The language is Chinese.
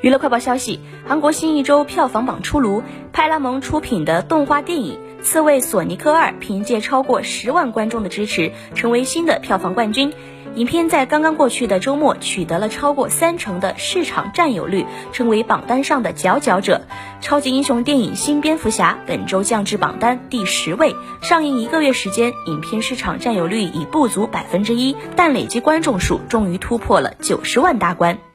娱乐快报消息韩国新一周票房榜出炉派拉蒙出品的动画电影刺猬索尼克二凭借超过十万观众的支持成为新的票房冠军。影片在刚刚过去的周末取得了超过三成的市场占有率成为榜单上的佼佼者。超级英雄电影新蝙蝠侠本周降至榜单第十位上映一个月时间影片市场占有率已不足百分之一但累计观众数终于突破了九十万大关。